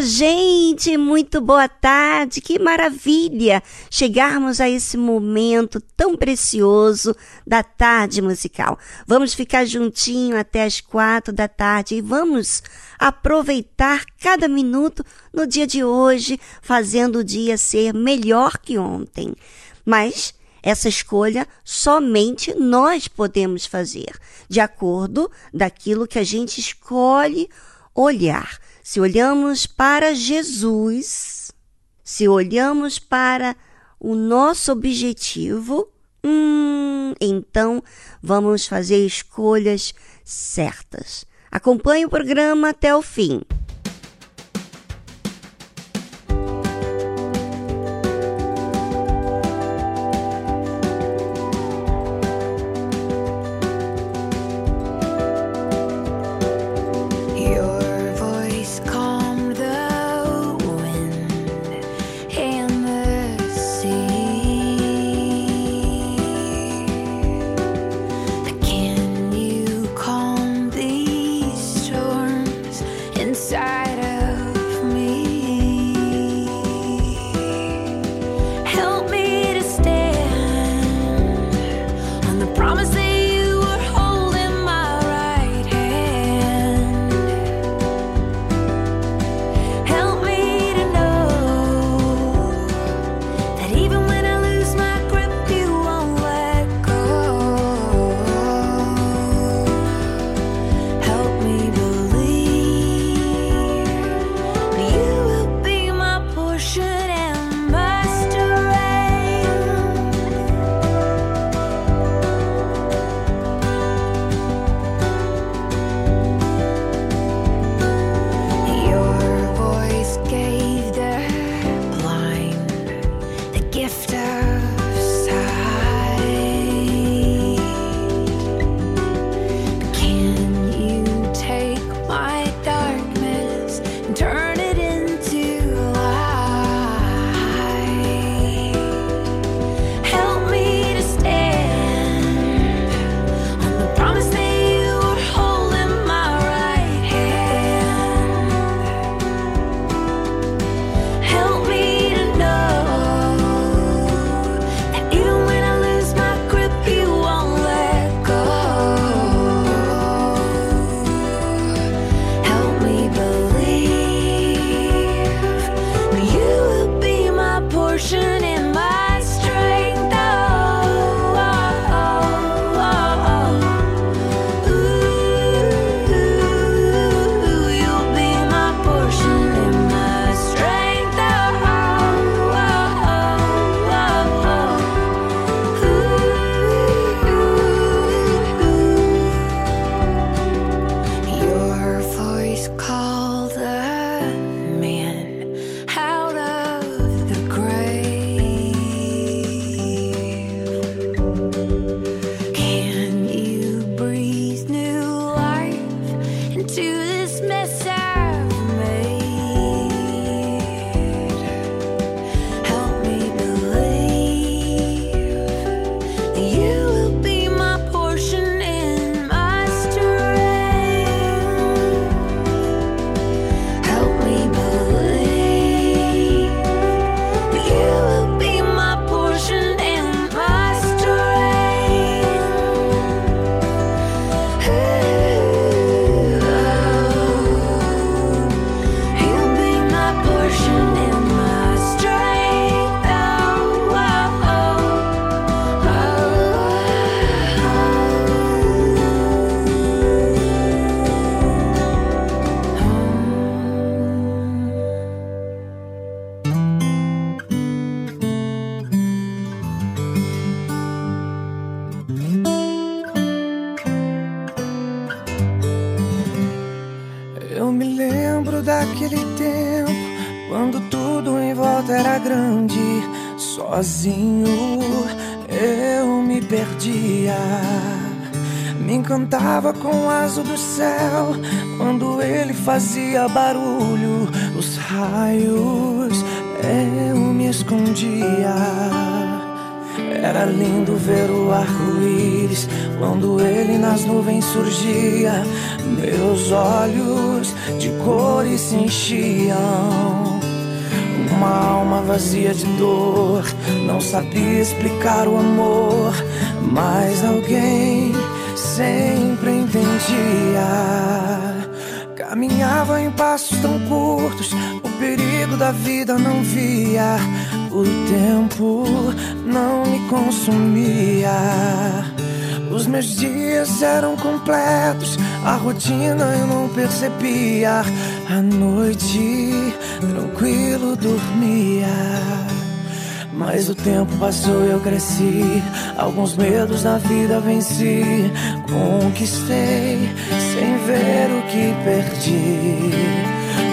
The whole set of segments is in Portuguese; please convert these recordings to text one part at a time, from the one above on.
Gente, muito boa tarde, que maravilha chegarmos a esse momento tão precioso da tarde musical. Vamos ficar juntinho até as quatro da tarde e vamos aproveitar cada minuto no dia de hoje, fazendo o dia ser melhor que ontem. Mas essa escolha somente nós podemos fazer, de acordo daquilo que a gente escolhe olhar se olhamos para Jesus, se olhamos para o nosso objetivo, hum, então vamos fazer escolhas certas. Acompanhe o programa até o fim. Quando ele nas nuvens surgia. Meus olhos de cores se enchiam. Uma alma vazia de dor, não sabia explicar o amor, mas alguém sempre entendia. Caminhava em passos tão curtos, o perigo da vida não via. O tempo não me consumia. Meus dias eram completos, a rotina eu não percebia. A noite tranquilo dormia. Mas o tempo passou e eu cresci. Alguns medos da vida venci. Conquistei sem ver o que perdi.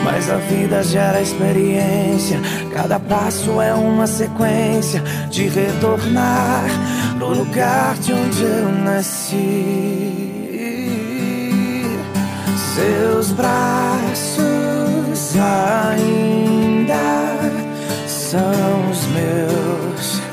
Mas a vida gera experiência. Cada passo é uma sequência de retornar no lugar de onde eu nasci. Seus braços ainda são os meus.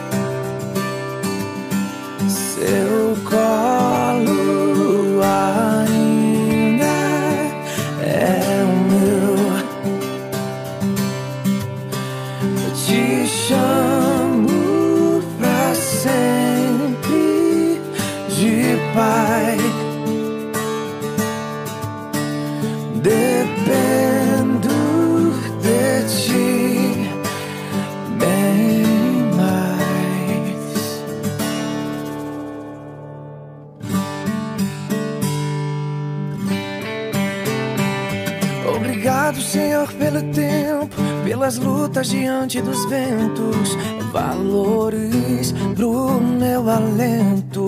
Lutas diante dos ventos, valores pro meu alento.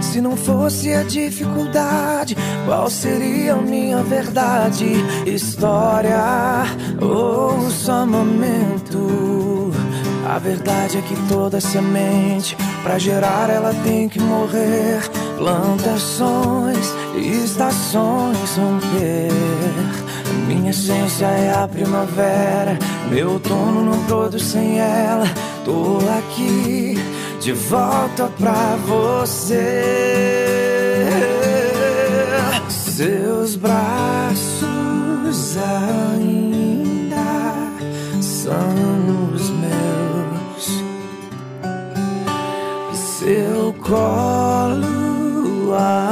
Se não fosse a dificuldade, qual seria a minha verdade? História ou só momento? A verdade é que toda semente, pra gerar, ela tem que morrer. Plantações, estações romper. Minha essência é a primavera. Meu outono não produz sem ela. Tô aqui de volta pra você. Seus braços ainda são os meus. Seu colo ainda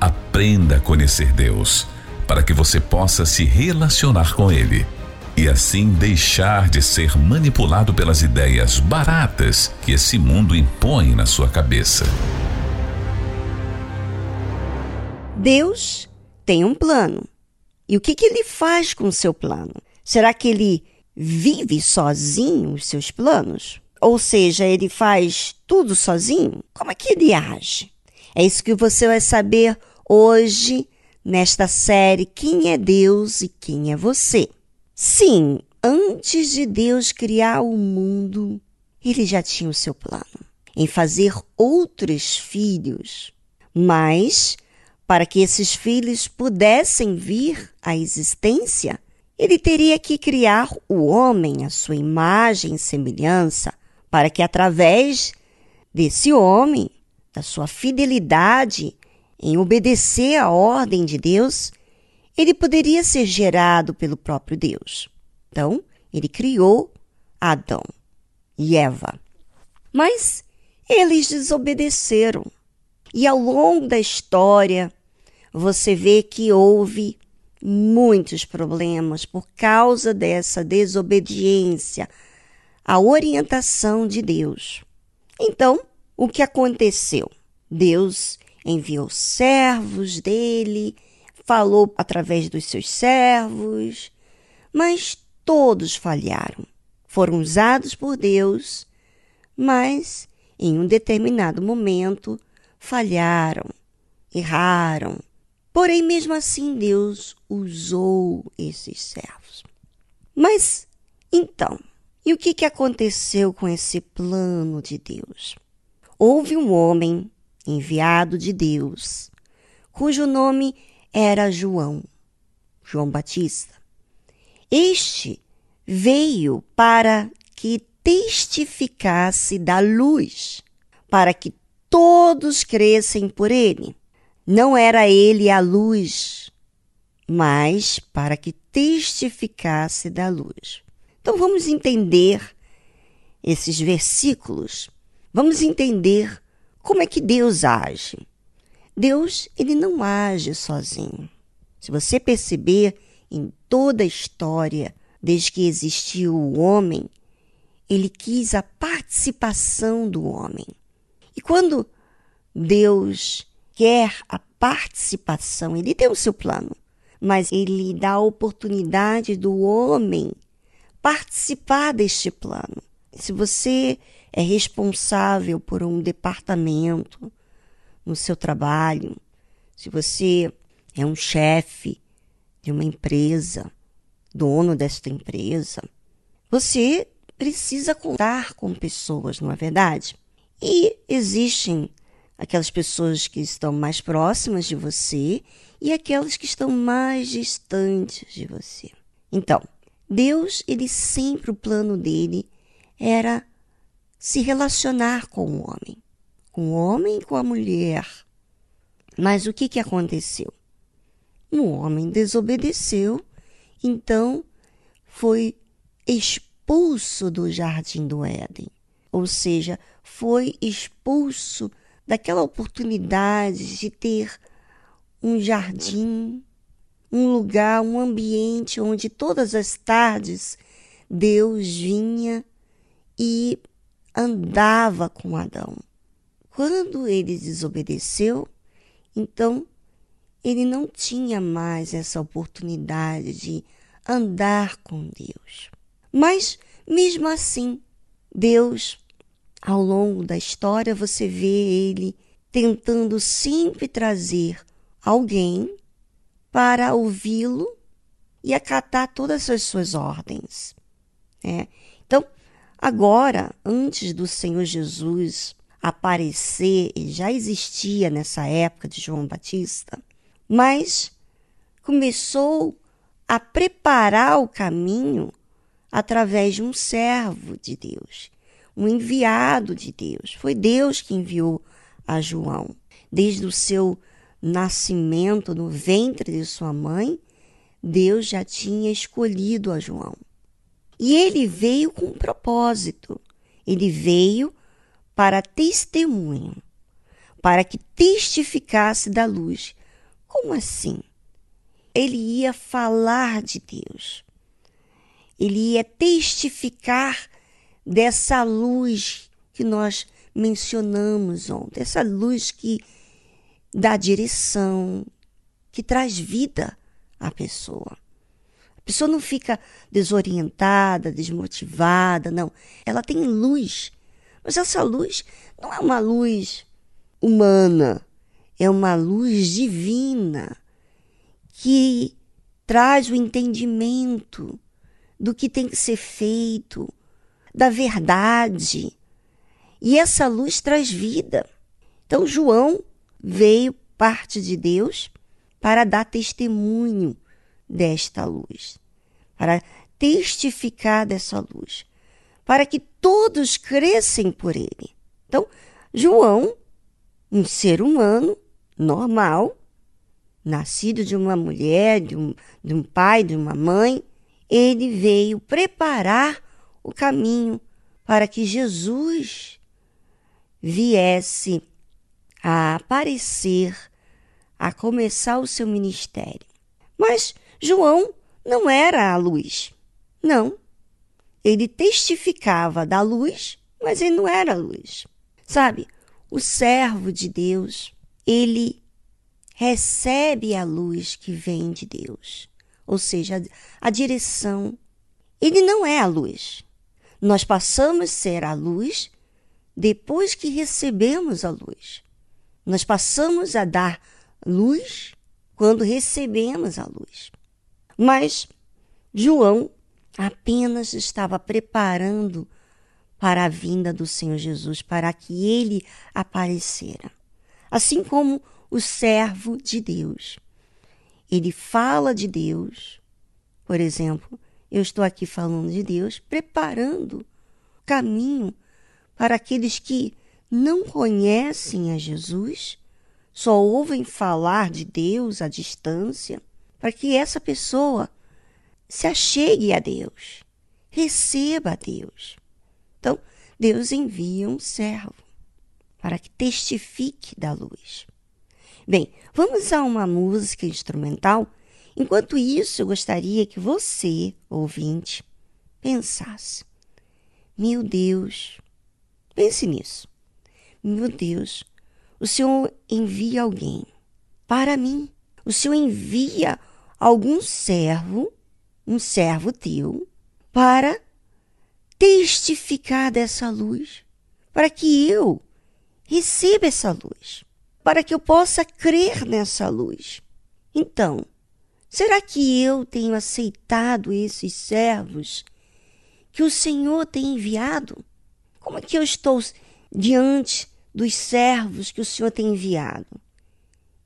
Aprenda a conhecer Deus, para que você possa se relacionar com Ele e assim deixar de ser manipulado pelas ideias baratas que esse mundo impõe na sua cabeça. Deus tem um plano. E o que, que ele faz com o seu plano? Será que ele vive sozinho os seus planos? Ou seja, ele faz tudo sozinho? Como é que ele age? É isso que você vai saber hoje nesta série Quem é Deus e quem é você. Sim, antes de Deus criar o mundo, ele já tinha o seu plano em fazer outros filhos. Mas, para que esses filhos pudessem vir à existência, ele teria que criar o homem à sua imagem e semelhança, para que através desse homem, da sua fidelidade em obedecer à ordem de Deus, ele poderia ser gerado pelo próprio Deus. Então, ele criou Adão e Eva. Mas eles desobedeceram. E ao longo da história, você vê que houve muitos problemas por causa dessa desobediência à orientação de Deus. Então, o que aconteceu? Deus enviou servos dele, falou através dos seus servos, mas todos falharam. Foram usados por Deus, mas em um determinado momento falharam, erraram Porém, mesmo assim, Deus usou esses servos. Mas, então, e o que, que aconteceu com esse plano de Deus? Houve um homem enviado de Deus, cujo nome era João, João Batista. Este veio para que testificasse da luz, para que todos crescem por ele. Não era ele a luz, mas para que testificasse da luz. Então vamos entender esses versículos. Vamos entender como é que Deus age. Deus, ele não age sozinho. Se você perceber em toda a história, desde que existiu o homem, ele quis a participação do homem. E quando Deus quer a participação, ele tem o seu plano, mas ele dá a oportunidade do homem participar deste plano. Se você é responsável por um departamento no seu trabalho, se você é um chefe de uma empresa, dono desta empresa, você precisa contar com pessoas, não é verdade? E existem aquelas pessoas que estão mais próximas de você e aquelas que estão mais distantes de você. Então, Deus, ele sempre o plano dele era se relacionar com o homem, com o homem e com a mulher. Mas o que, que aconteceu? O homem desobedeceu, então foi expulso do jardim do Éden, ou seja, foi expulso daquela oportunidade de ter um jardim, um lugar, um ambiente onde todas as tardes Deus vinha e andava com Adão. Quando ele desobedeceu, então ele não tinha mais essa oportunidade de andar com Deus. Mas, mesmo assim, Deus ao longo da história você vê ele tentando sempre trazer alguém para ouvi-lo e acatar todas as suas ordens. Né? Agora, antes do Senhor Jesus aparecer, ele já existia nessa época de João Batista, mas começou a preparar o caminho através de um servo de Deus um enviado de Deus. Foi Deus que enviou a João. Desde o seu nascimento no ventre de sua mãe, Deus já tinha escolhido a João. E ele veio com um propósito. Ele veio para testemunho, para que testificasse da luz, Como assim? Ele ia falar de Deus. Ele ia testificar dessa luz que nós mencionamos ontem, essa luz que dá direção, que traz vida à pessoa. Pessoa não fica desorientada, desmotivada, não. Ela tem luz. Mas essa luz não é uma luz humana, é uma luz divina que traz o entendimento do que tem que ser feito, da verdade. E essa luz traz vida. Então, João veio parte de Deus para dar testemunho desta luz, para testificar dessa luz, para que todos crescem por ele. Então, João, um ser humano normal, nascido de uma mulher, de um, de um pai, de uma mãe, ele veio preparar o caminho para que Jesus viesse a aparecer, a começar o seu ministério. Mas João não era a luz. Não. Ele testificava da luz, mas ele não era a luz. Sabe, o servo de Deus, ele recebe a luz que vem de Deus, ou seja, a direção. Ele não é a luz. Nós passamos a ser a luz depois que recebemos a luz. Nós passamos a dar luz quando recebemos a luz. Mas João apenas estava preparando para a vinda do Senhor Jesus, para que ele aparecera. Assim como o servo de Deus. Ele fala de Deus. Por exemplo, eu estou aqui falando de Deus, preparando caminho para aqueles que não conhecem a Jesus, só ouvem falar de Deus à distância, para que essa pessoa se achegue a Deus, receba a Deus. Então, Deus envia um servo para que testifique da luz. Bem, vamos a uma música instrumental. Enquanto isso, eu gostaria que você, ouvinte, pensasse: Meu Deus, pense nisso. Meu Deus, o Senhor envia alguém para mim. O Senhor envia algum servo, um servo teu, para testificar dessa luz, para que eu receba essa luz para que eu possa crer nessa luz. Então, será que eu tenho aceitado esses servos que o Senhor tem enviado? Como é que eu estou diante dos servos que o Senhor tem enviado?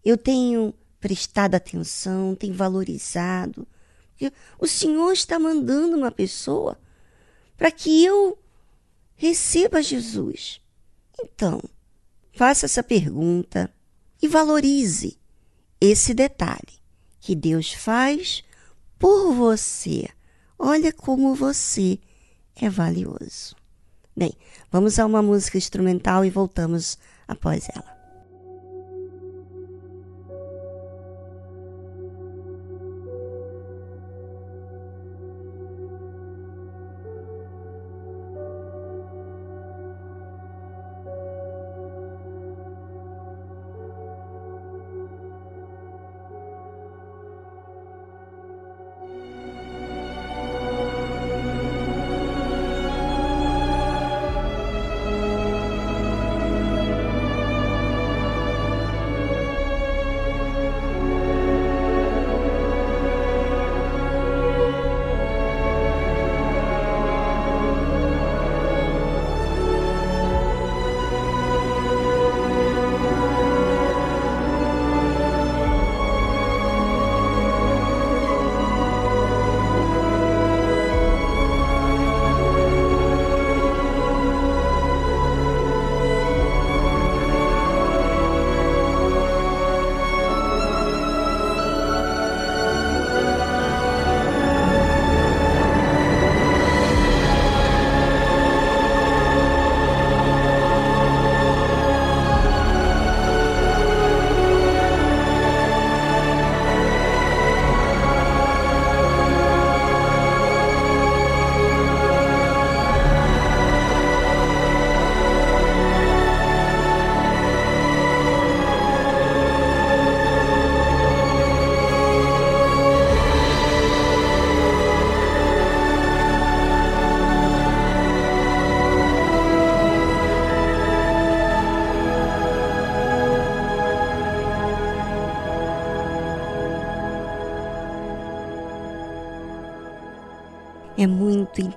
Eu tenho prestado atenção, tenho valorizado. O Senhor está mandando uma pessoa para que eu receba Jesus. Então, Faça essa pergunta e valorize esse detalhe que Deus faz por você. Olha como você é valioso. Bem, vamos a uma música instrumental e voltamos após ela.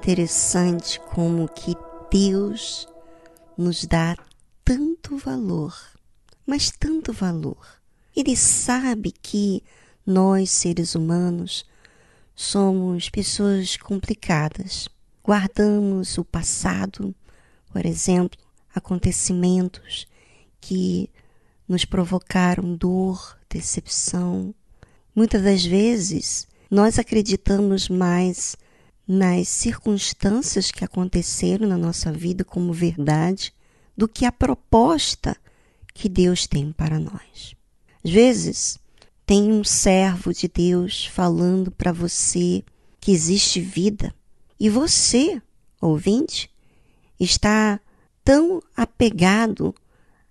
Interessante como que Deus nos dá tanto valor, mas tanto valor. Ele sabe que nós, seres humanos, somos pessoas complicadas. Guardamos o passado, por exemplo, acontecimentos que nos provocaram dor, decepção. Muitas das vezes, nós acreditamos mais nas circunstâncias que aconteceram na nossa vida como verdade do que a proposta que Deus tem para nós. Às vezes, tem um servo de Deus falando para você que existe vida e você, ouvinte, está tão apegado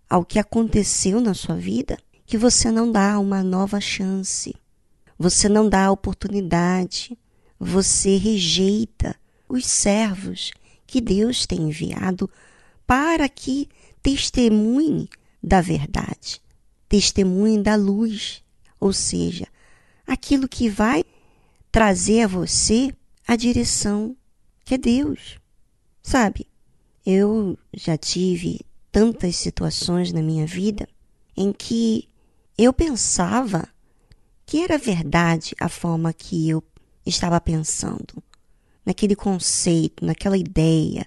ao que aconteceu na sua vida que você não dá uma nova chance, você não dá oportunidade, você rejeita os servos que Deus tem enviado para que testemunhe da verdade, testemunhe da luz ou seja, aquilo que vai trazer a você a direção que é Deus. Sabe, eu já tive tantas situações na minha vida em que eu pensava que era verdade a forma que eu estava pensando, naquele conceito, naquela ideia,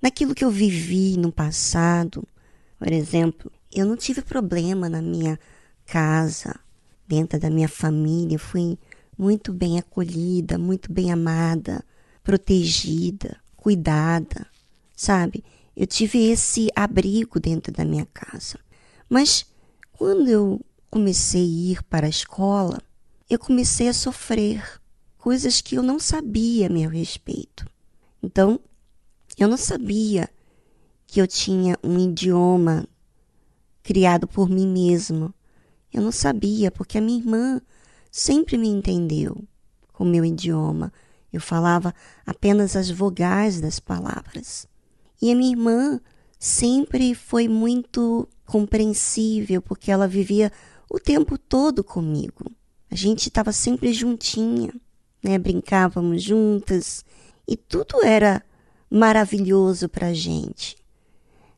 naquilo que eu vivi no passado. Por exemplo, eu não tive problema na minha casa, dentro da minha família, fui muito bem acolhida, muito bem amada, protegida, cuidada, sabe? Eu tive esse abrigo dentro da minha casa. Mas quando eu comecei a ir para a escola, eu comecei a sofrer coisas que eu não sabia a meu respeito. Então, eu não sabia que eu tinha um idioma criado por mim mesmo, eu não sabia, porque a minha irmã sempre me entendeu com meu idioma. Eu falava apenas as vogais das palavras. E a minha irmã sempre foi muito compreensível, porque ela vivia o tempo todo comigo. A gente estava sempre juntinha, né? Brincávamos juntas e tudo era maravilhoso para a gente.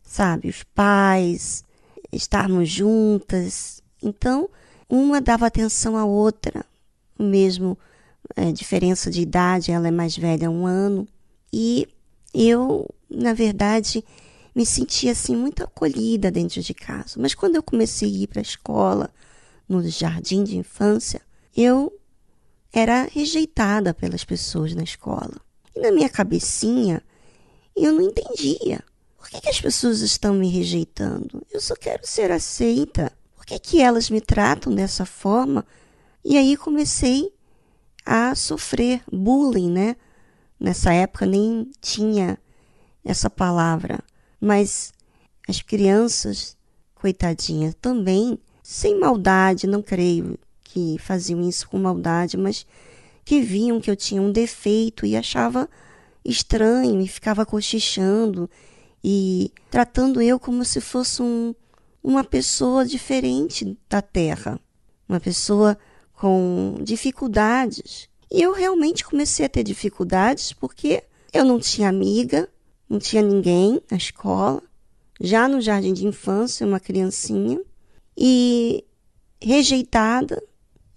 Sabe, os pais, estarmos juntas, então, uma dava atenção à outra, mesmo é, diferença de idade, ela é mais velha um ano, e eu, na verdade, me sentia assim muito acolhida dentro de casa. Mas quando eu comecei a ir para a escola, no jardim de infância, eu era rejeitada pelas pessoas na escola. E na minha cabecinha, eu não entendia. Por que, que as pessoas estão me rejeitando? Eu só quero ser aceita por que, que elas me tratam dessa forma? E aí comecei a sofrer bullying, né? Nessa época nem tinha essa palavra, mas as crianças, coitadinhas, também, sem maldade, não creio que faziam isso com maldade, mas que viam que eu tinha um defeito e achava estranho e ficava cochichando e tratando eu como se fosse um, uma pessoa diferente da Terra, uma pessoa com dificuldades. E eu realmente comecei a ter dificuldades porque eu não tinha amiga, não tinha ninguém na escola, já no jardim de infância, uma criancinha, e rejeitada,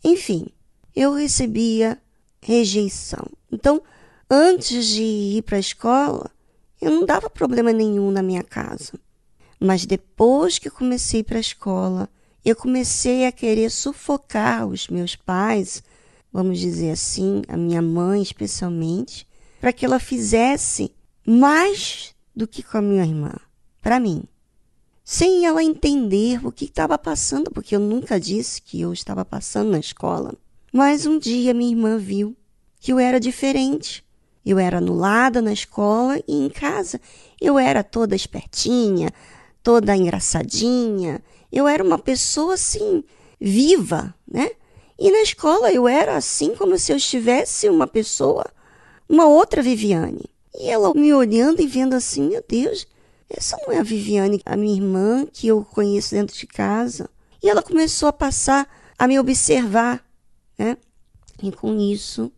enfim, eu recebia rejeição. Então, antes de ir para a escola, eu não dava problema nenhum na minha casa. Mas depois que comecei para a escola, eu comecei a querer sufocar os meus pais, vamos dizer assim, a minha mãe especialmente, para que ela fizesse mais do que com a minha irmã, para mim. Sem ela entender o que estava passando, porque eu nunca disse que eu estava passando na escola. Mas um dia minha irmã viu que eu era diferente. Eu era anulada na escola e em casa eu era toda espertinha, toda engraçadinha. Eu era uma pessoa assim, viva, né? E na escola eu era assim como se eu estivesse uma pessoa, uma outra Viviane. E ela me olhando e vendo assim, meu Deus, essa não é a Viviane, a minha irmã que eu conheço dentro de casa. E ela começou a passar a me observar, né? E com isso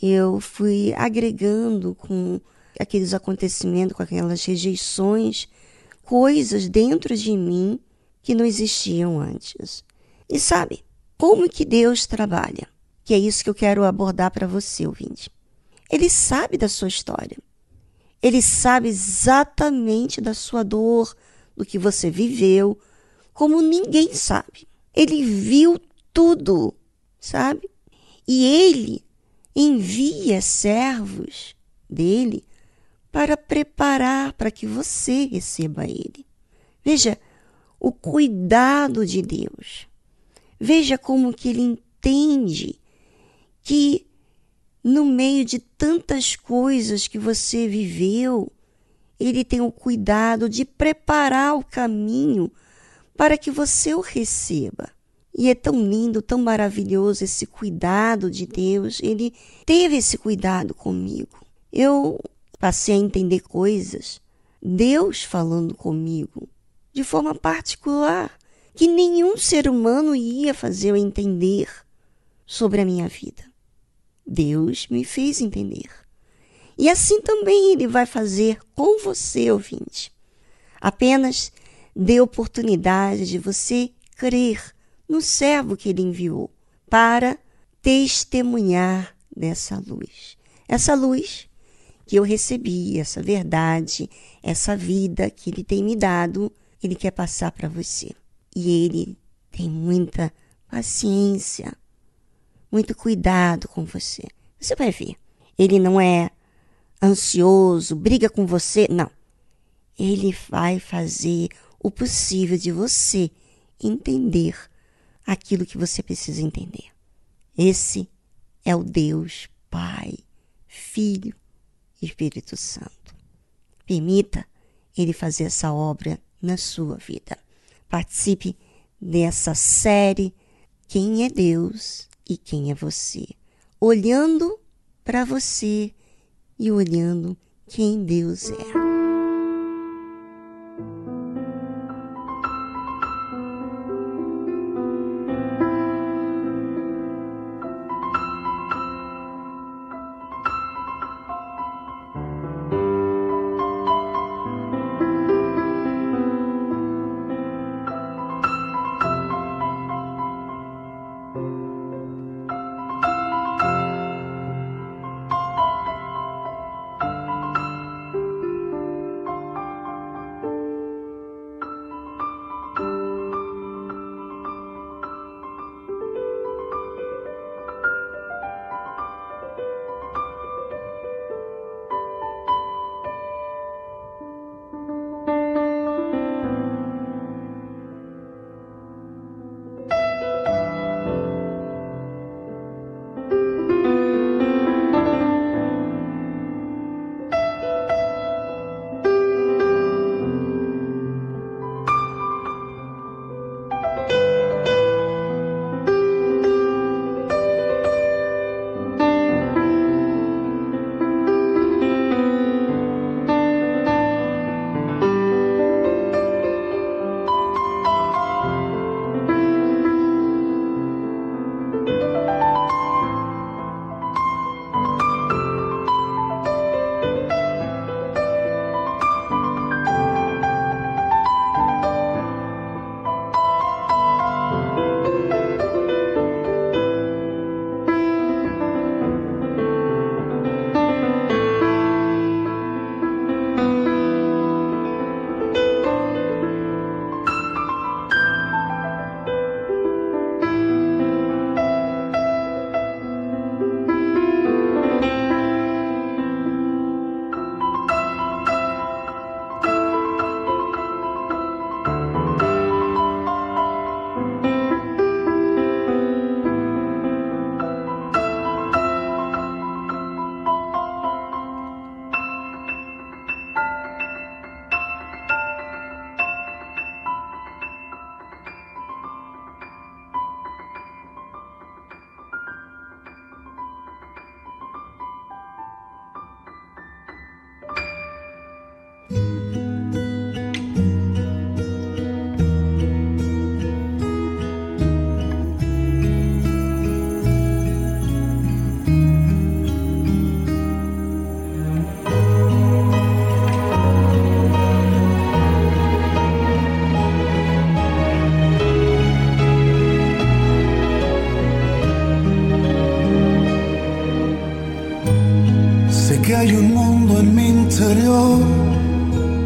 eu fui agregando com aqueles acontecimentos, com aquelas rejeições, coisas dentro de mim que não existiam antes. E sabe, como que Deus trabalha? Que é isso que eu quero abordar para você, ouvinte. Ele sabe da sua história. Ele sabe exatamente da sua dor, do que você viveu, como ninguém sabe. Ele viu tudo, sabe? E ele envia servos dele para preparar para que você receba ele. Veja o cuidado de Deus. Veja como que ele entende que no meio de tantas coisas que você viveu, ele tem o cuidado de preparar o caminho para que você o receba. E é tão lindo, tão maravilhoso esse cuidado de Deus. Ele teve esse cuidado comigo. Eu passei a entender coisas, Deus falando comigo de forma particular, que nenhum ser humano ia fazer eu entender sobre a minha vida. Deus me fez entender. E assim também Ele vai fazer com você, ouvinte. Apenas dê oportunidade de você crer no servo que Ele enviou para testemunhar dessa luz. Essa luz que eu recebi, essa verdade, essa vida que Ele tem me dado, Ele quer passar para você. E Ele tem muita paciência muito cuidado com você. Você vai ver. Ele não é ansioso, briga com você. Não. Ele vai fazer o possível de você entender aquilo que você precisa entender. Esse é o Deus Pai, Filho e Espírito Santo. Permita ele fazer essa obra na sua vida. Participe dessa série Quem é Deus e quem é você, olhando para você e olhando quem Deus é.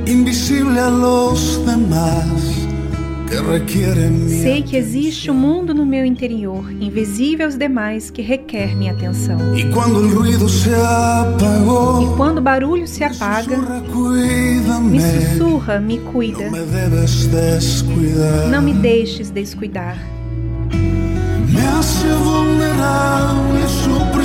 Invisible a los demás. Sei que existe um mundo no meu interior, invisível aos demais, que requer minha atenção. E quando o barulho se apaga, me sussurra, me cuida. Não me deixes descuidar.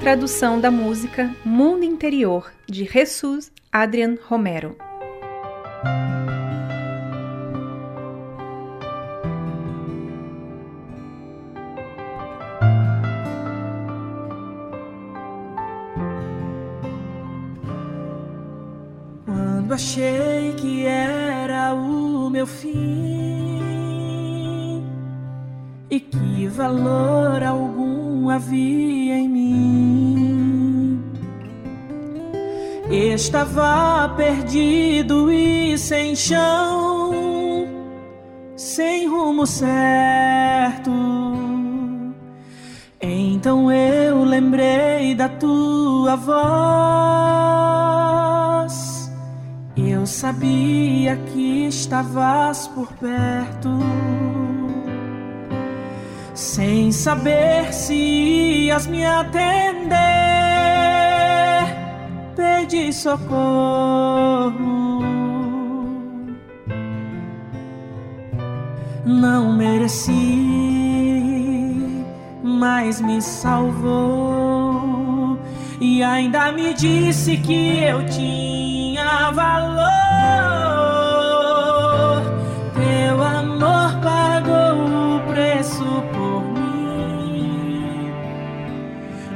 Tradução da música Mundo Interior, de Jesus Adrian Romero. Quando achei que era o meu fim e que valor Estava perdido e sem chão, sem rumo certo. Então eu lembrei da tua voz. Eu sabia que estavas por perto sem saber se ias me atender, pedi socorro. Não mereci, mas me salvou e ainda me disse que eu tinha valor.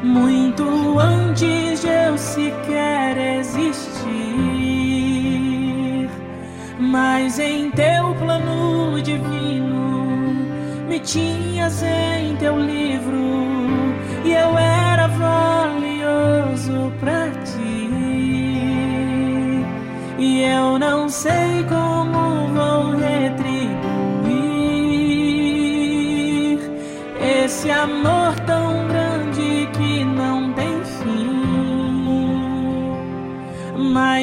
muito antes eu sequer existir. Mas em teu plano divino me tinhas em teu livro e eu era valioso para ti. E eu não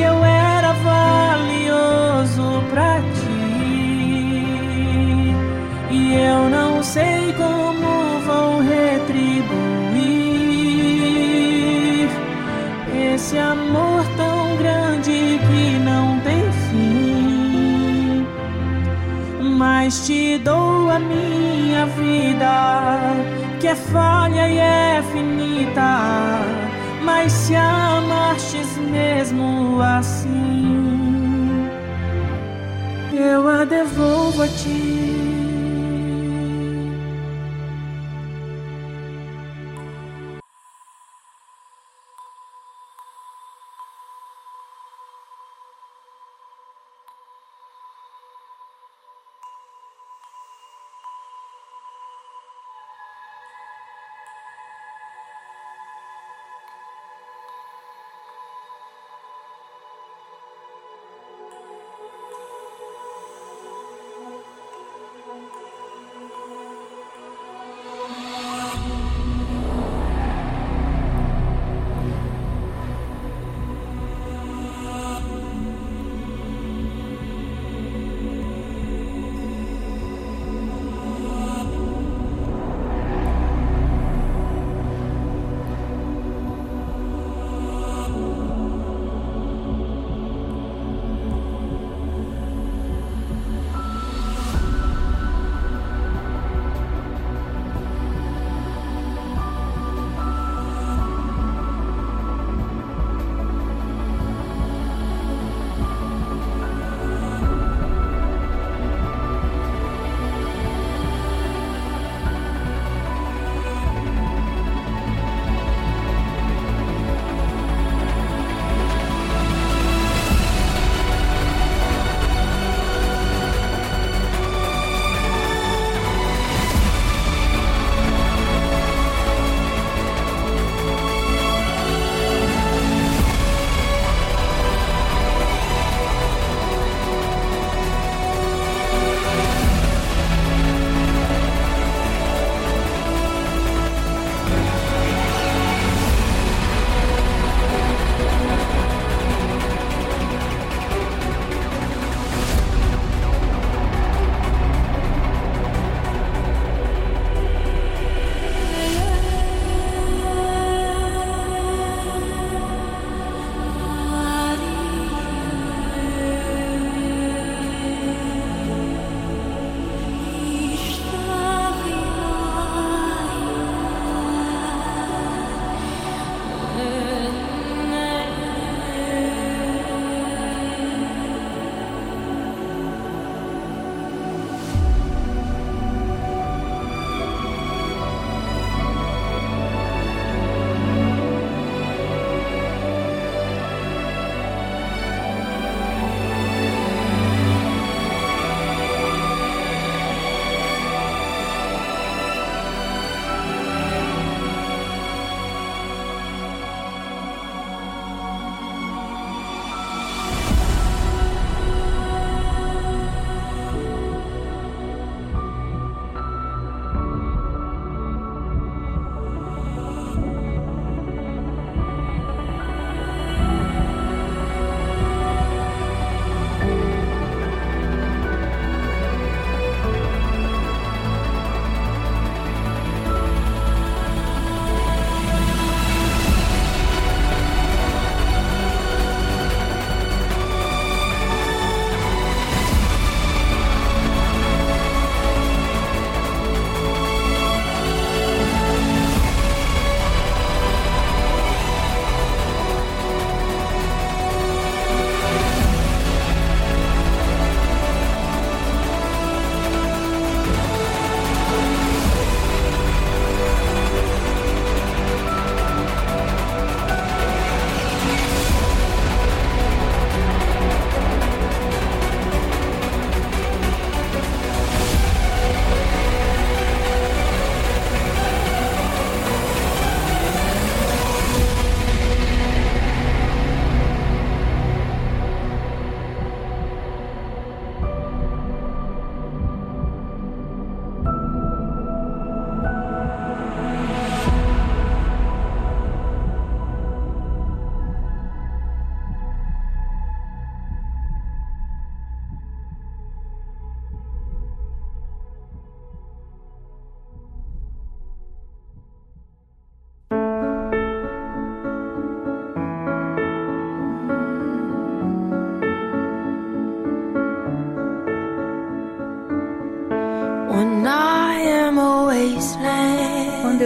eu era valioso para ti. E eu não sei como vou retribuir esse amor tão grande que não tem fim. Mas te dou a minha vida, que é falha e é finita. Mas se amastes mesmo assim, eu a devolvo a ti.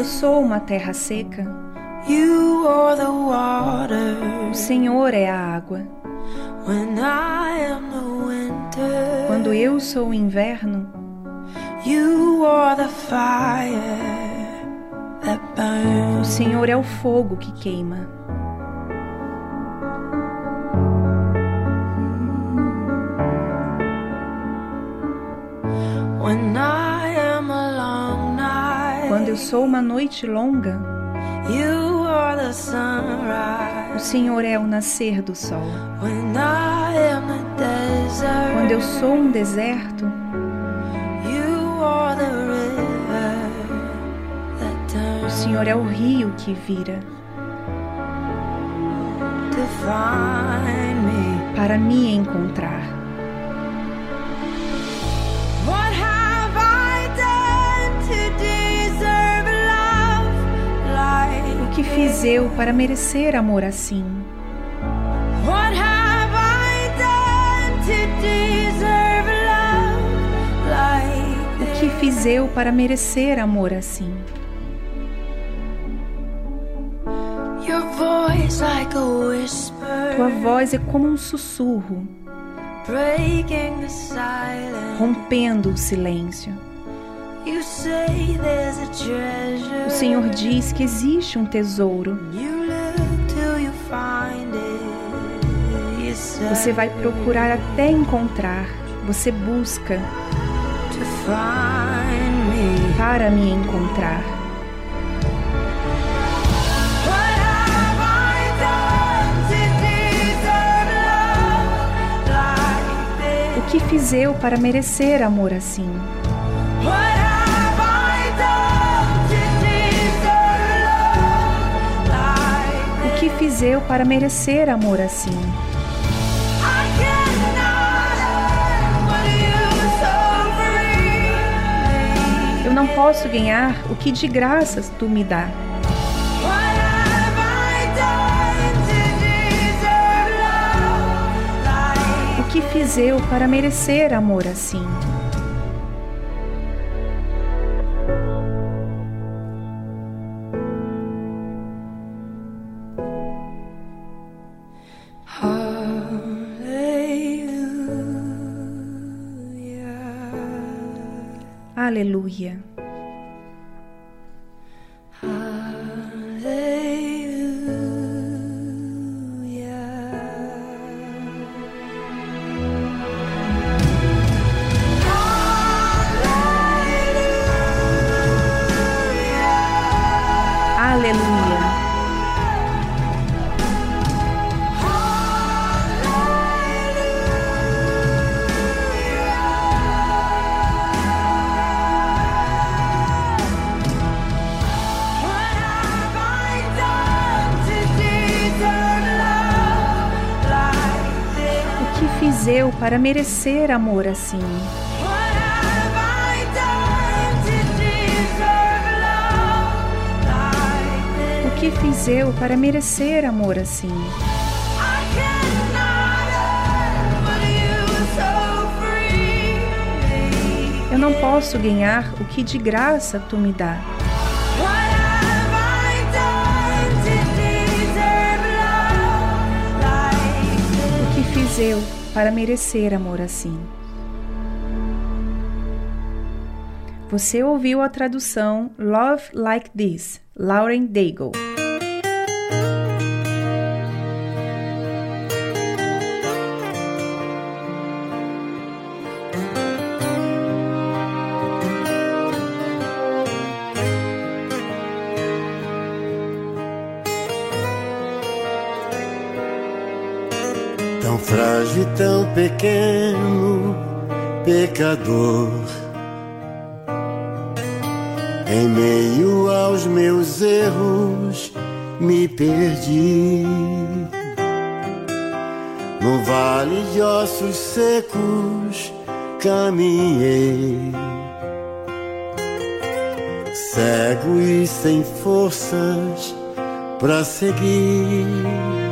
Eu sou uma terra seca, o Senhor é a água. Quando eu sou o inverno, o. Senhor é o fogo que queima. Eu sou uma noite longa, o. Senhor é o nascer do sol. Quando eu sou um deserto, o Senhor é o rio que vira para me encontrar. Que fiz eu para merecer amor assim? What have I done to deserve love like O que fiz eu para merecer amor assim? Your voice like a whisper Tua voz é como um sussurro, breaking the silence. rompendo o silêncio. O Senhor diz que existe um tesouro. Você vai procurar até encontrar. Você busca para me encontrar. O que fiz eu para merecer amor assim? Fiz eu para merecer amor assim? Eu não posso ganhar o que de graças tu me dá. O que fiz eu para merecer amor assim? Hallelujah. Para merecer amor assim? O que fiz eu para merecer amor assim? Eu não posso ganhar o que de graça tu me dá. O que fiz eu para merecer amor assim? Você ouviu a tradução Love Like This, Lauren Daigle. Tão frágil, tão pequeno, pecador. Em meio aos meus erros, me perdi. No vale de ossos secos, caminhei. Cego e sem forças pra seguir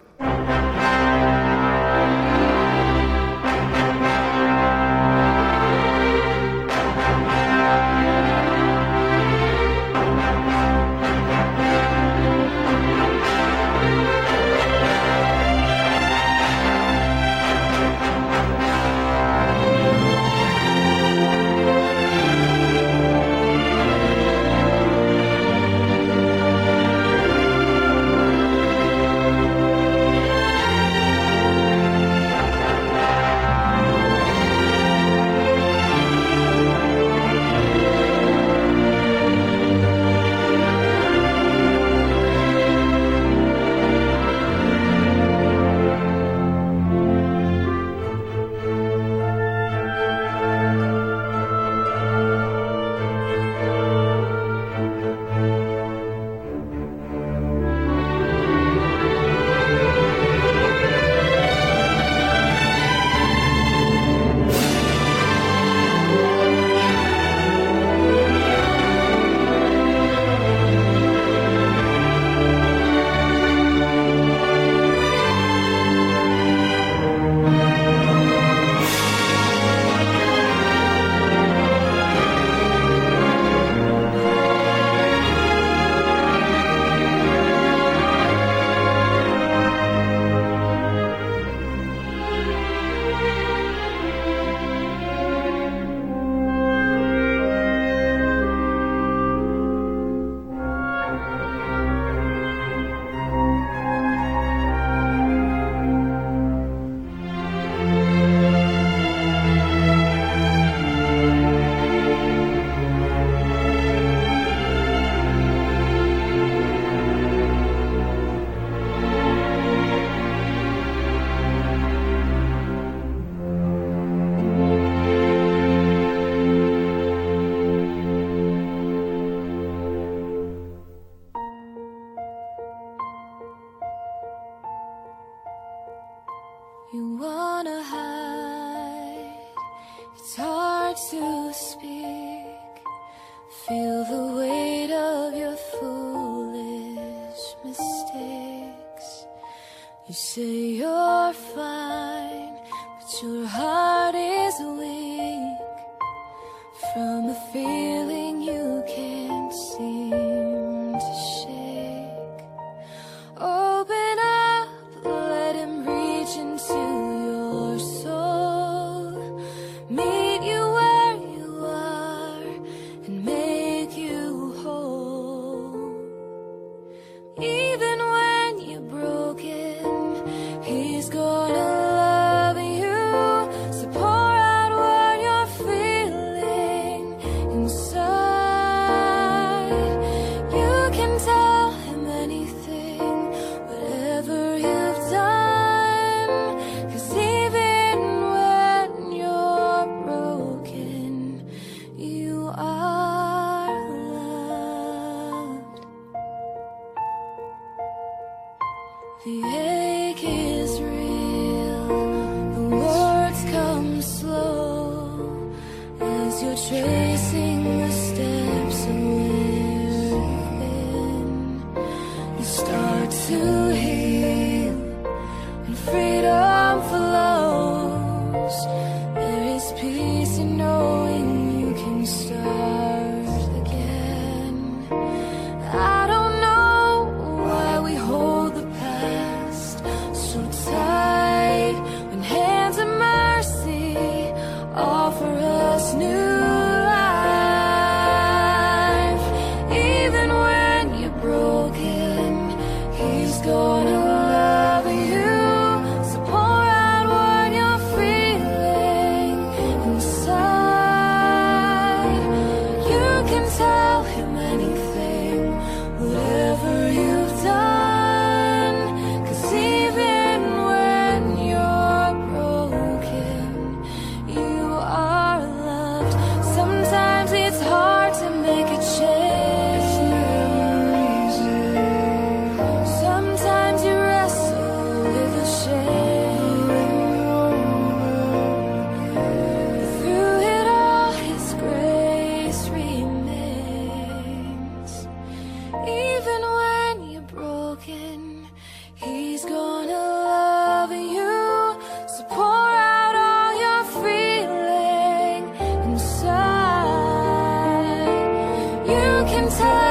Tell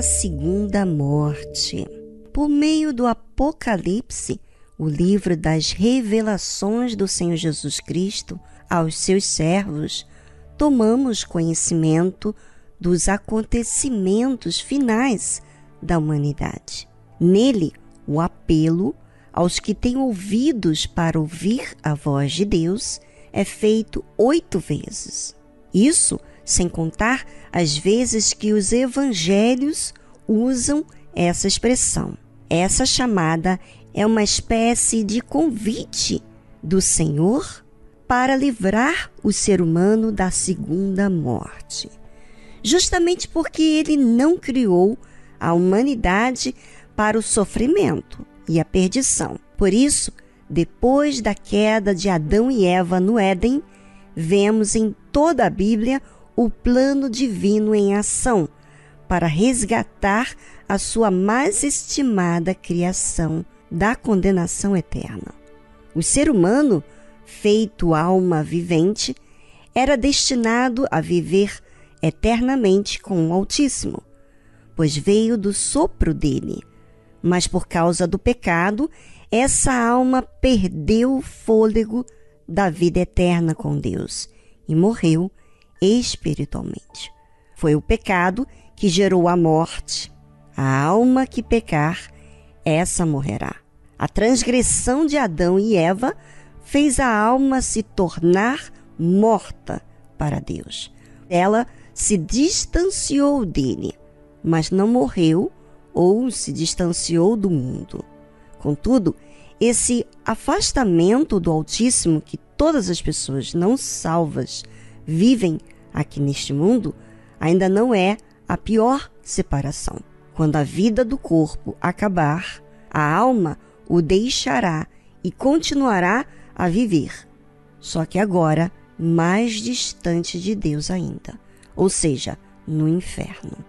A segunda morte. Por meio do Apocalipse, o livro das revelações do Senhor Jesus Cristo aos seus servos, tomamos conhecimento dos acontecimentos finais da humanidade. Nele, o apelo aos que têm ouvidos para ouvir a voz de Deus é feito oito vezes. Isso sem contar as vezes que os evangelhos usam essa expressão. Essa chamada é uma espécie de convite do Senhor para livrar o ser humano da segunda morte. Justamente porque ele não criou a humanidade para o sofrimento e a perdição. Por isso, depois da queda de Adão e Eva no Éden, vemos em toda a Bíblia o plano divino em ação para resgatar a sua mais estimada criação da condenação eterna. O ser humano, feito alma vivente, era destinado a viver eternamente com o Altíssimo, pois veio do sopro dele. Mas por causa do pecado, essa alma perdeu o fôlego da vida eterna com Deus e morreu espiritualmente. Foi o pecado que gerou a morte. A alma que pecar, essa morrerá. A transgressão de Adão e Eva fez a alma se tornar morta para Deus. Ela se distanciou dele, mas não morreu ou se distanciou do mundo. Contudo, esse afastamento do Altíssimo que todas as pessoas não salvas vivem aqui neste mundo ainda não é a pior separação. Quando a vida do corpo acabar, a alma o deixará e continuará a viver, só que agora mais distante de Deus ainda, ou seja, no inferno.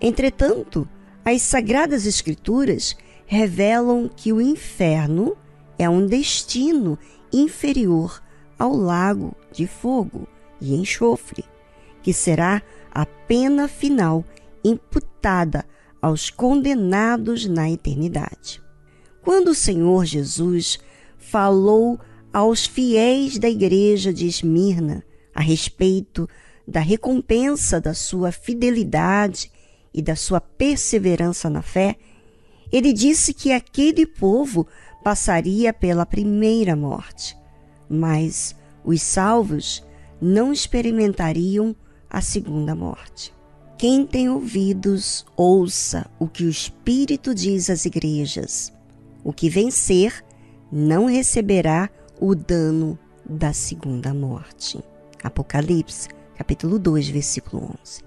Entretanto, as Sagradas Escrituras revelam que o inferno é um destino inferior ao lago de fogo e enxofre, que será a pena final imputada aos condenados na eternidade. Quando o Senhor Jesus falou aos fiéis da igreja de Esmirna a respeito da recompensa da sua fidelidade e da sua perseverança na fé, ele disse que aquele povo passaria pela primeira morte, mas os salvos não experimentariam a segunda morte. Quem tem ouvidos, ouça o que o Espírito diz às igrejas. O que vencer não receberá o dano da segunda morte. Apocalipse, capítulo 2, versículo 11.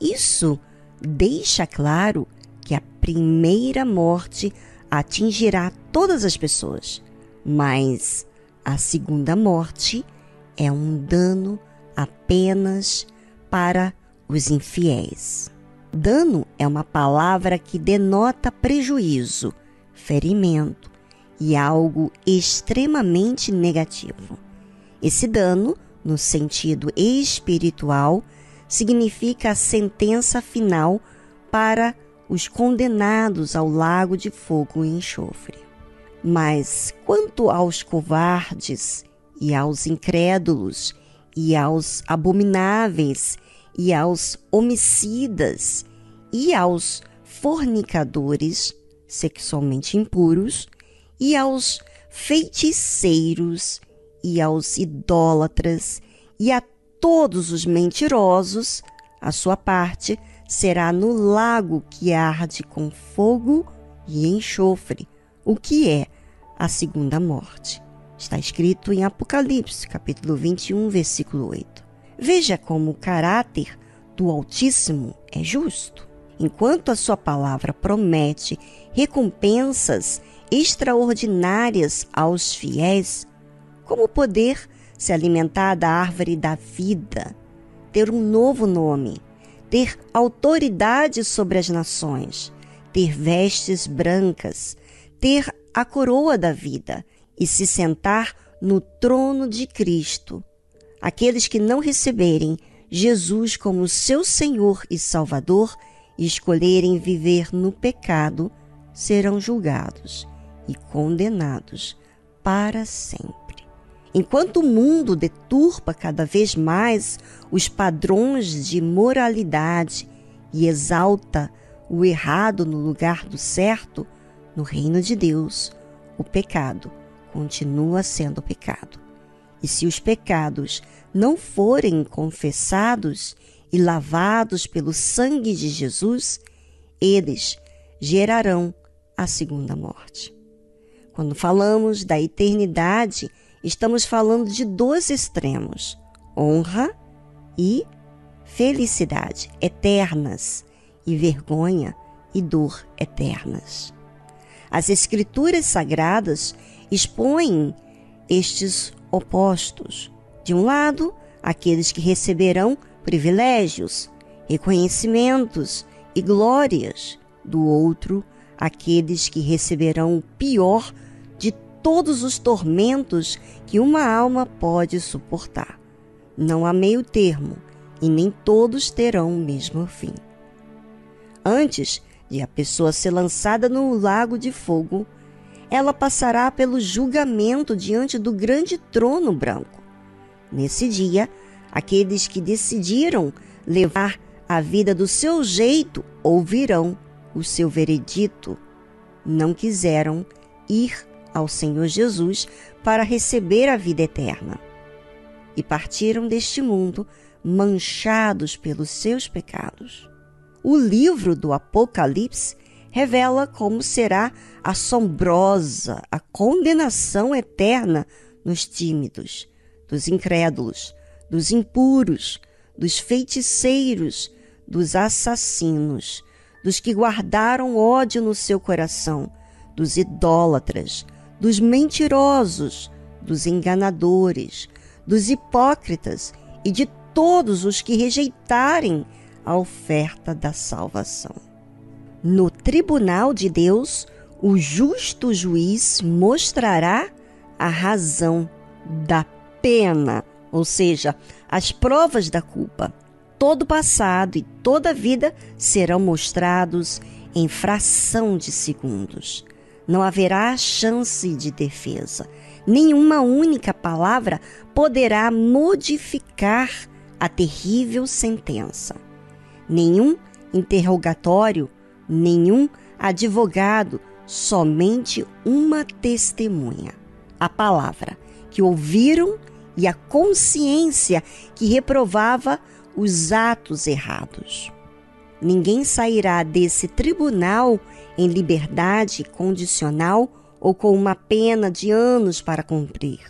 Isso deixa claro que a primeira morte atingirá todas as pessoas, mas a segunda morte é um dano apenas para os infiéis. Dano é uma palavra que denota prejuízo, ferimento e algo extremamente negativo. Esse dano, no sentido espiritual, significa a sentença final para os condenados ao lago de fogo e enxofre. Mas quanto aos covardes e aos incrédulos e aos abomináveis e aos homicidas e aos fornicadores sexualmente impuros e aos feiticeiros e aos idólatras e a todos os mentirosos, a sua parte será no lago que arde com fogo e enxofre, o que é a segunda morte. Está escrito em Apocalipse, capítulo 21, versículo 8. Veja como o caráter do Altíssimo é justo. Enquanto a sua palavra promete recompensas extraordinárias aos fiéis, como poder se alimentar da árvore da vida, ter um novo nome, ter autoridade sobre as nações, ter vestes brancas, ter a coroa da vida e se sentar no trono de Cristo. Aqueles que não receberem Jesus como seu Senhor e Salvador e escolherem viver no pecado serão julgados e condenados para sempre. Enquanto o mundo deturpa cada vez mais os padrões de moralidade e exalta o errado no lugar do certo, no reino de Deus, o pecado continua sendo pecado. E se os pecados não forem confessados e lavados pelo sangue de Jesus, eles gerarão a segunda morte. Quando falamos da eternidade, estamos falando de dois extremos: honra e felicidade eternas e vergonha e dor eternas. As Escrituras Sagradas expõem estes opostos. De um lado, aqueles que receberão privilégios, reconhecimentos e glórias. Do outro, aqueles que receberão o pior todos os tormentos que uma alma pode suportar. Não há meio termo, e nem todos terão o mesmo fim. Antes de a pessoa ser lançada no lago de fogo, ela passará pelo julgamento diante do grande trono branco. Nesse dia, aqueles que decidiram levar a vida do seu jeito ouvirão o seu veredito. Não quiseram ir ao Senhor Jesus para receber a vida eterna. E partiram deste mundo manchados pelos seus pecados. O livro do Apocalipse revela como será assombrosa a condenação eterna nos tímidos, dos incrédulos, dos impuros, dos feiticeiros, dos assassinos, dos que guardaram ódio no seu coração, dos idólatras, dos mentirosos, dos enganadores, dos hipócritas e de todos os que rejeitarem a oferta da salvação. No tribunal de Deus, o justo juiz mostrará a razão da pena, ou seja, as provas da culpa. todo o passado e toda a vida serão mostrados em fração de segundos. Não haverá chance de defesa. Nenhuma única palavra poderá modificar a terrível sentença. Nenhum interrogatório, nenhum advogado, somente uma testemunha. A palavra que ouviram e a consciência que reprovava os atos errados. Ninguém sairá desse tribunal em liberdade condicional ou com uma pena de anos para cumprir.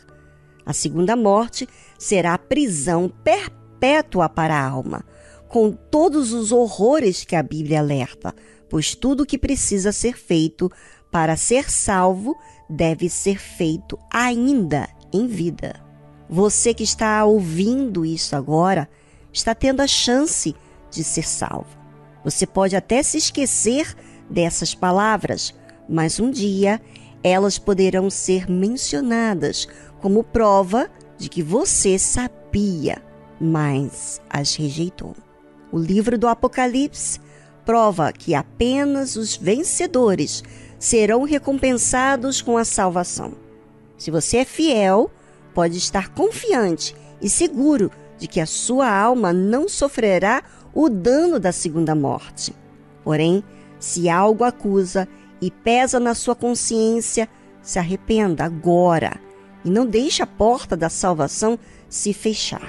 A segunda morte será a prisão perpétua para a alma, com todos os horrores que a Bíblia alerta, pois tudo que precisa ser feito para ser salvo deve ser feito ainda em vida. Você que está ouvindo isso agora está tendo a chance de ser salvo. Você pode até se esquecer dessas palavras, mas um dia elas poderão ser mencionadas como prova de que você sabia, mas as rejeitou. O livro do Apocalipse prova que apenas os vencedores serão recompensados com a salvação. Se você é fiel, pode estar confiante e seguro de que a sua alma não sofrerá o dano da segunda morte. Porém, se algo acusa e pesa na sua consciência, se arrependa agora e não deixe a porta da salvação se fechar.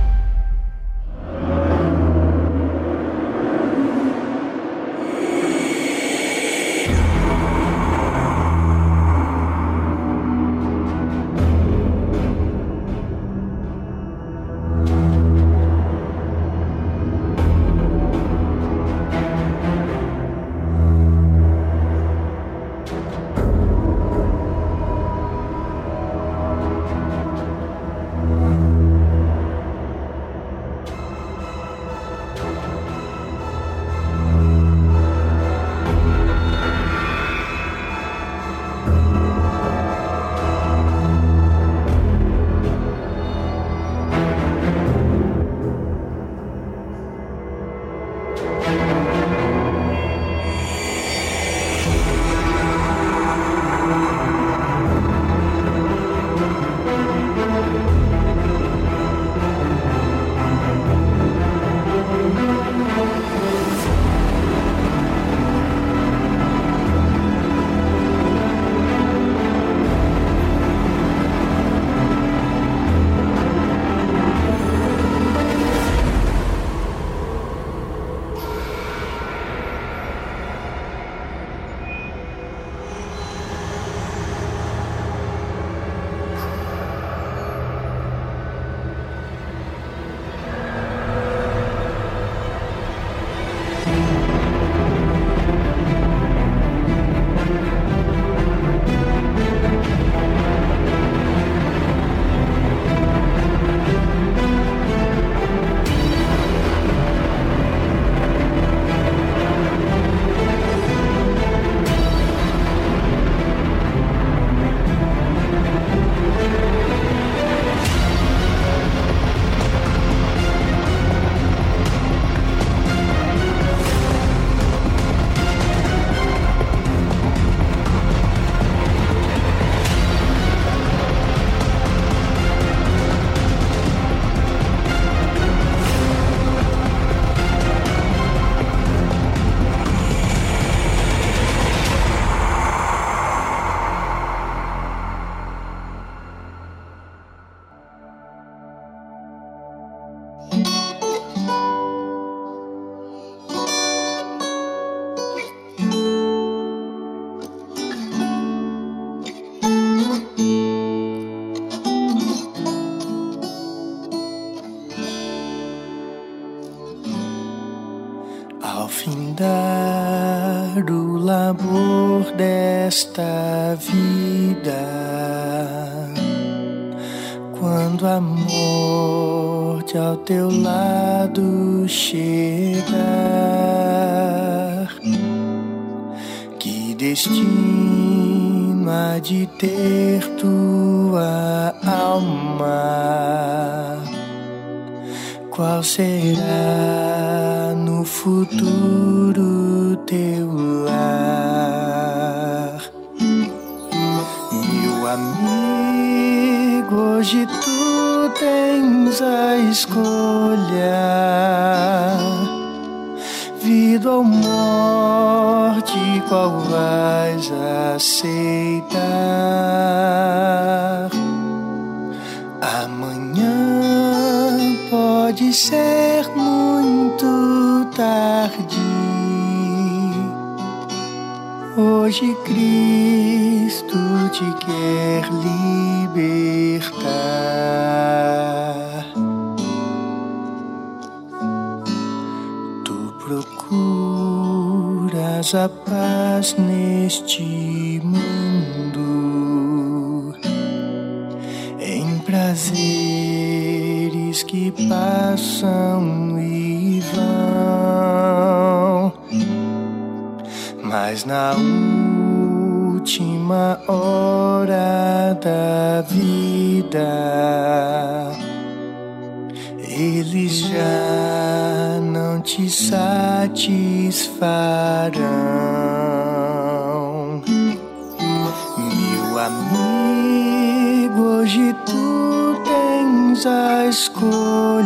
será no futuro teu lar? Meu amigo, hoje tu tens a escolha. Vida ou morte, qual vais aceitar? Hoje Cristo te quer libertar. Tu procuras a paz neste mundo, em prazeres que passam e vão mas na última hora da vida, eles já não te satisfarão. Meu amigo, hoje tu tens a escolha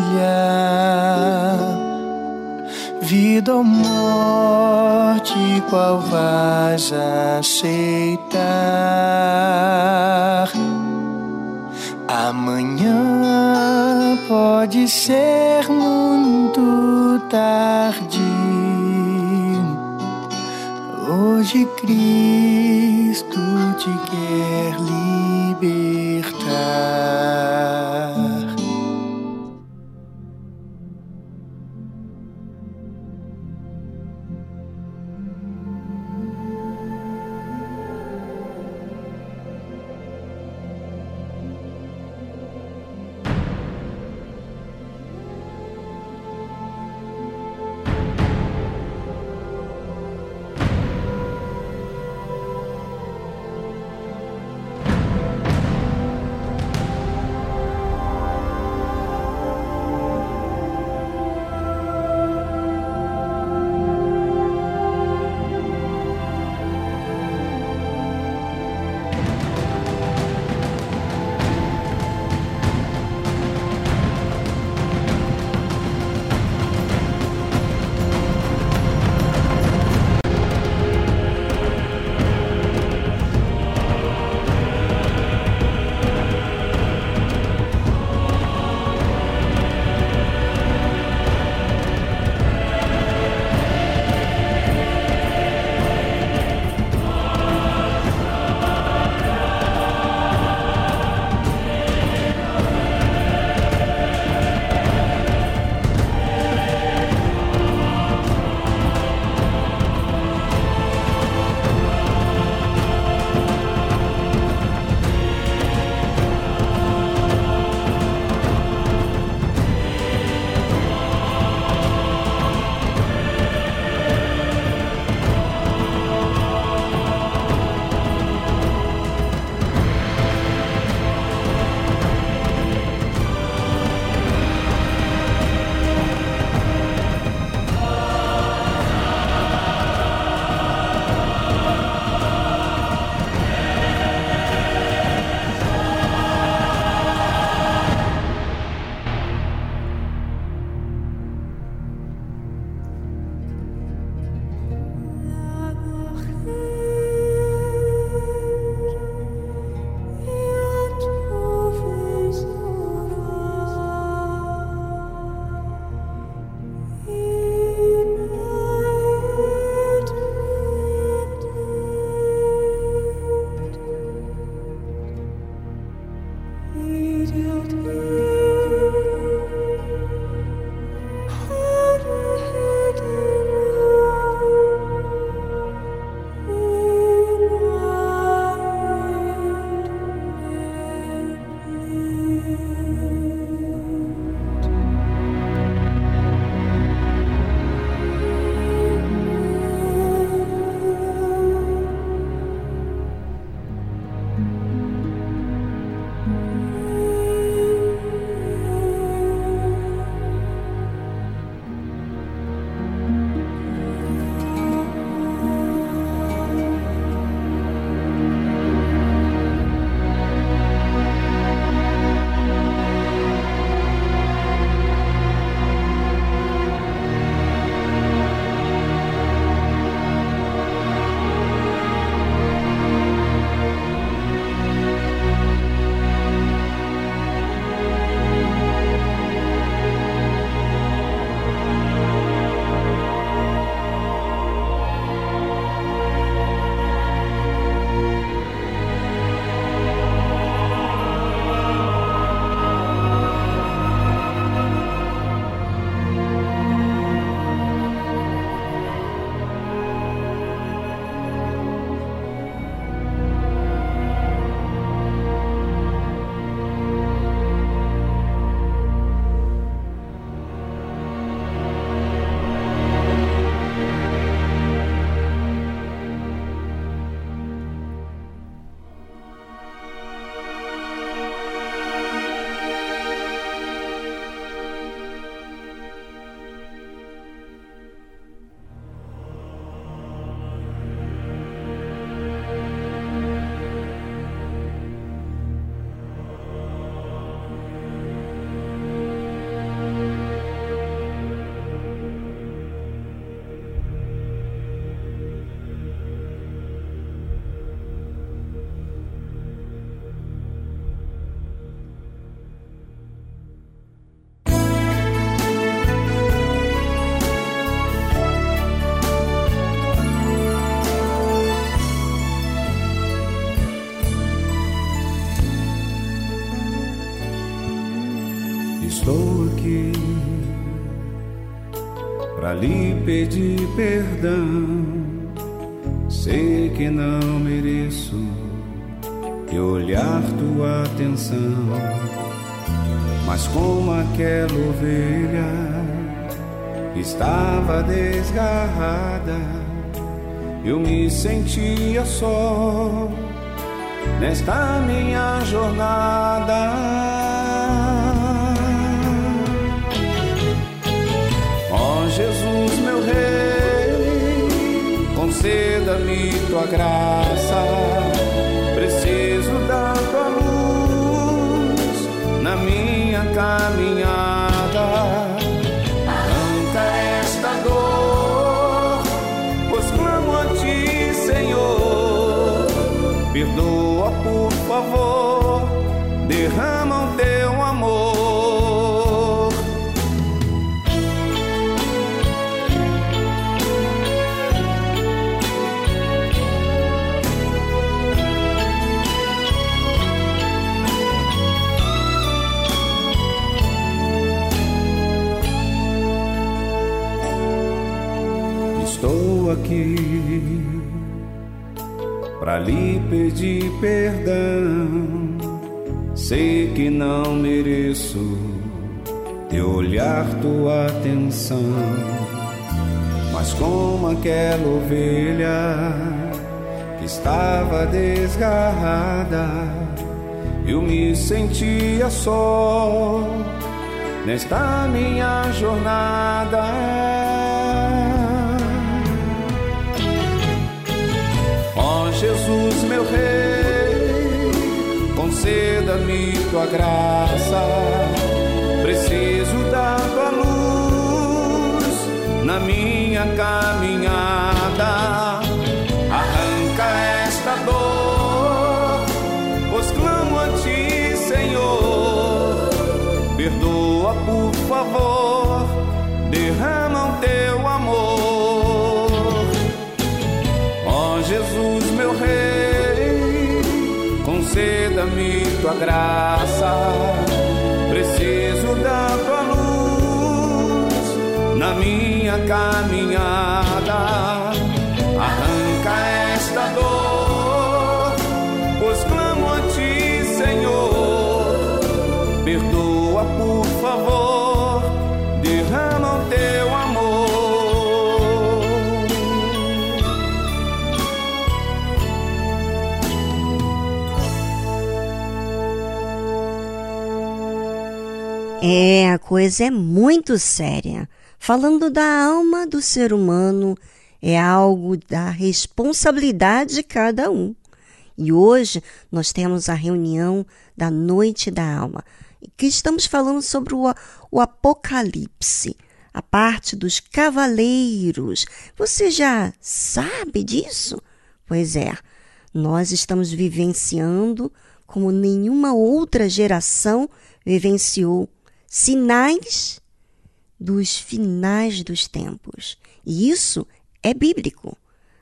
vida ou morte, qual vais aceitar? Amanhã pode ser muito tarde. Hoje Cristo te quer libertar. Lhe pedir perdão. Sei que não mereço e olhar tua atenção, mas como aquela ovelha estava desgarrada, eu me sentia só nesta minha jornada. Conceda-me tua graça. Preciso da tua luz na minha caminhada. Arranca esta dor, pois clamo a ti, Senhor. Perdoa, por favor, aqui para lhe pedir perdão. Sei que não mereço teu olhar, tua atenção, mas como aquela ovelha que estava desgarrada, eu me sentia só nesta minha jornada. Meu rei, conceda-me tua graça. Preciso da tua luz na minha caminhada. Conceda-me tua graça. Preciso da tua luz na minha caminhada. É, a coisa é muito séria. Falando da alma do ser humano, é algo da responsabilidade de cada um. E hoje nós temos a reunião da Noite da Alma, que estamos falando sobre o, o Apocalipse, a parte dos cavaleiros. Você já sabe disso? Pois é, nós estamos vivenciando como nenhuma outra geração vivenciou sinais dos finais dos tempos. E isso é bíblico.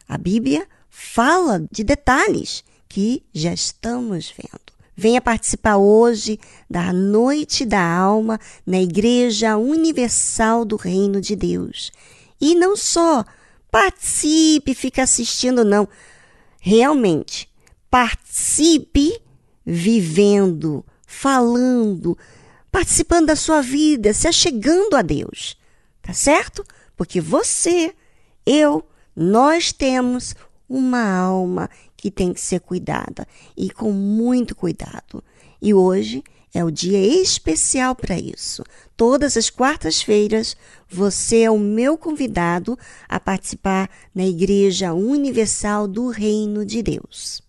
A Bíblia fala de detalhes que já estamos vendo. Venha participar hoje da Noite da Alma na Igreja Universal do Reino de Deus. E não só participe, fique assistindo, não. Realmente, participe vivendo, falando, participando da sua vida, se achegando a Deus. Tá certo? Porque você, eu, nós temos uma alma que tem que ser cuidada e com muito cuidado. E hoje é o dia especial para isso. Todas as quartas-feiras você é o meu convidado a participar na Igreja Universal do Reino de Deus.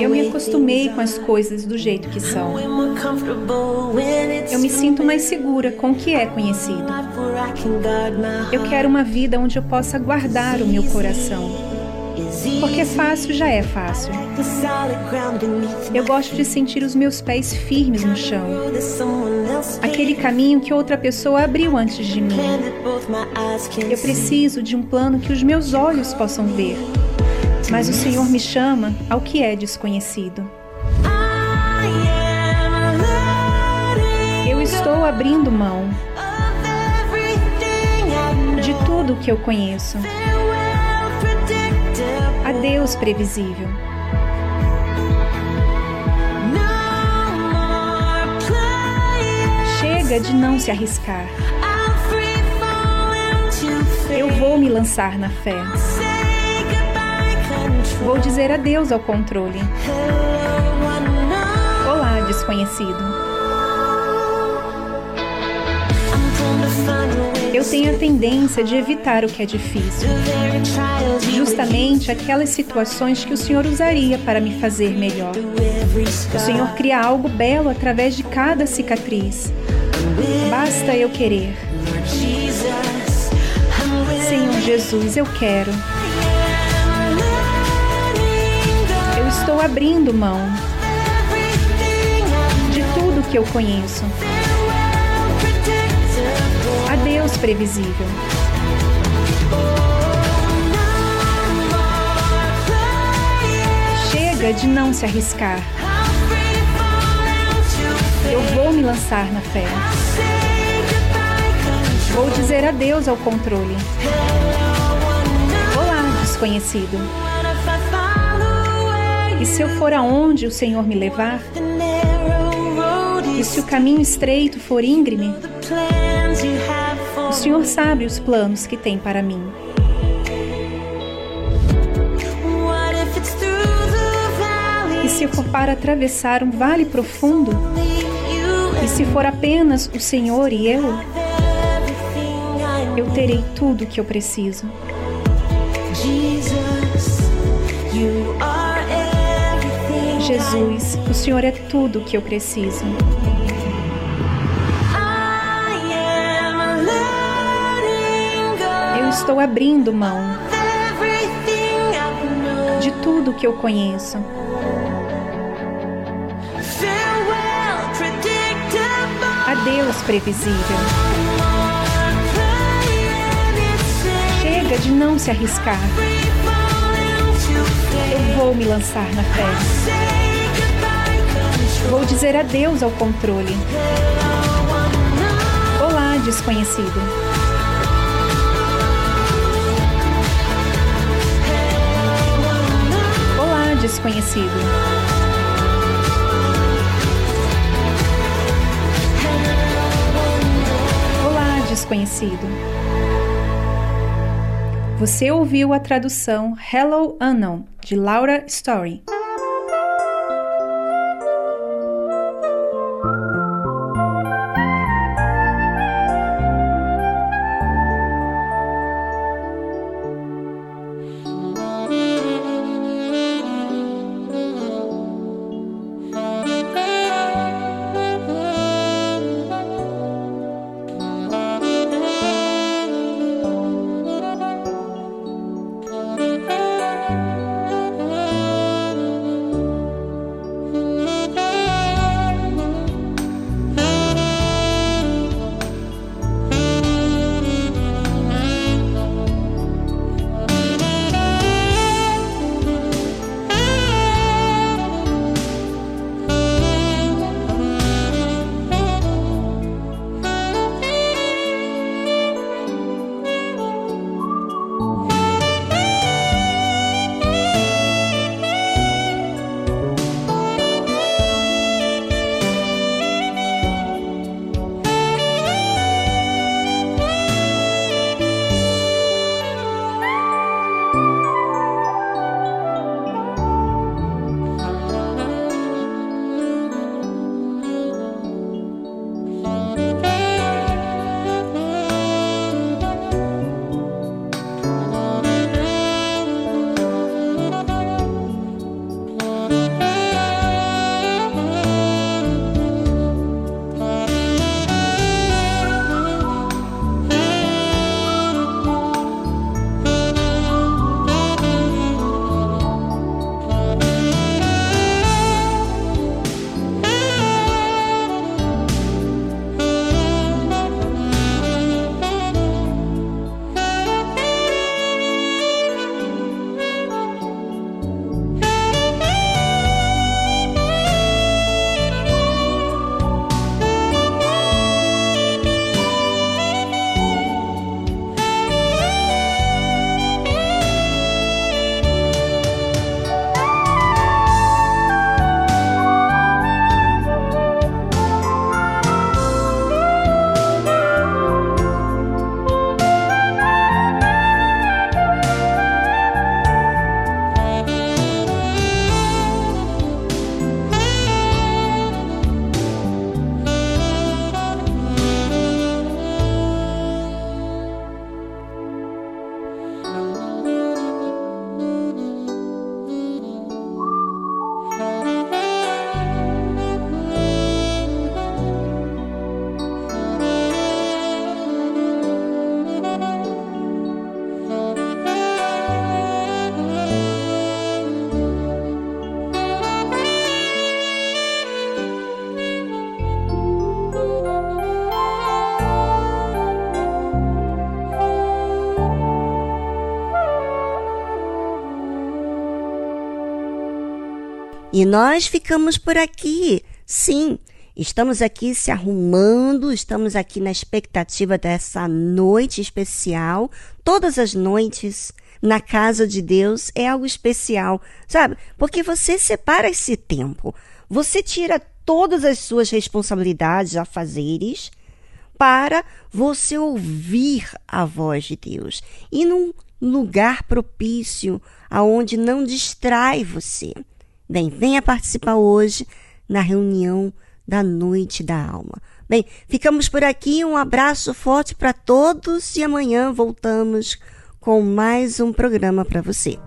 Eu me acostumei com as coisas do jeito que são. Eu me sinto mais segura com o que é conhecido. Eu quero uma vida onde eu possa guardar o meu coração. Porque fácil já é fácil. Eu gosto de sentir os meus pés firmes no chão. Aquele caminho que outra pessoa abriu antes de mim. Eu preciso de um plano que os meus olhos possam ver. Mas o Senhor me chama ao que é desconhecido. Eu estou abrindo mão de tudo que eu conheço. Adeus, previsível. Chega de não se arriscar. Eu vou me lançar na fé. Vou dizer adeus ao controle. Olá, desconhecido. Eu tenho a tendência de evitar o que é difícil. Justamente aquelas situações que o Senhor usaria para me fazer melhor. O Senhor cria algo belo através de cada cicatriz. Basta eu querer. Senhor Jesus, eu quero. Estou abrindo mão de tudo que eu conheço. Adeus, previsível. Chega de não se arriscar. Eu vou me lançar na fé. Vou dizer adeus ao controle. Olá, desconhecido. E se eu for aonde o Senhor me levar? E se o caminho estreito for íngreme? O Senhor sabe os planos que tem para mim. E se for para atravessar um vale profundo? E se for apenas o Senhor e eu? Eu terei tudo o que eu preciso. Senhor é tudo o que eu preciso. Eu estou abrindo mão de tudo que eu conheço. Adeus, previsível. Chega de não se arriscar. Eu vou me lançar na fé. Vou dizer adeus ao controle. Olá, desconhecido. Olá, desconhecido. Olá, desconhecido. Você ouviu a tradução Hello Unknown de Laura Story. E nós ficamos por aqui. Sim, estamos aqui se arrumando, estamos aqui na expectativa dessa noite especial. Todas as noites na casa de Deus é algo especial, sabe? Porque você separa esse tempo, você tira todas as suas responsabilidades, afazeres, para você ouvir a voz de Deus e num lugar propício aonde não distrai você. Bem, venha participar hoje na reunião da noite da alma. Bem, ficamos por aqui. Um abraço forte para todos e amanhã voltamos com mais um programa para você.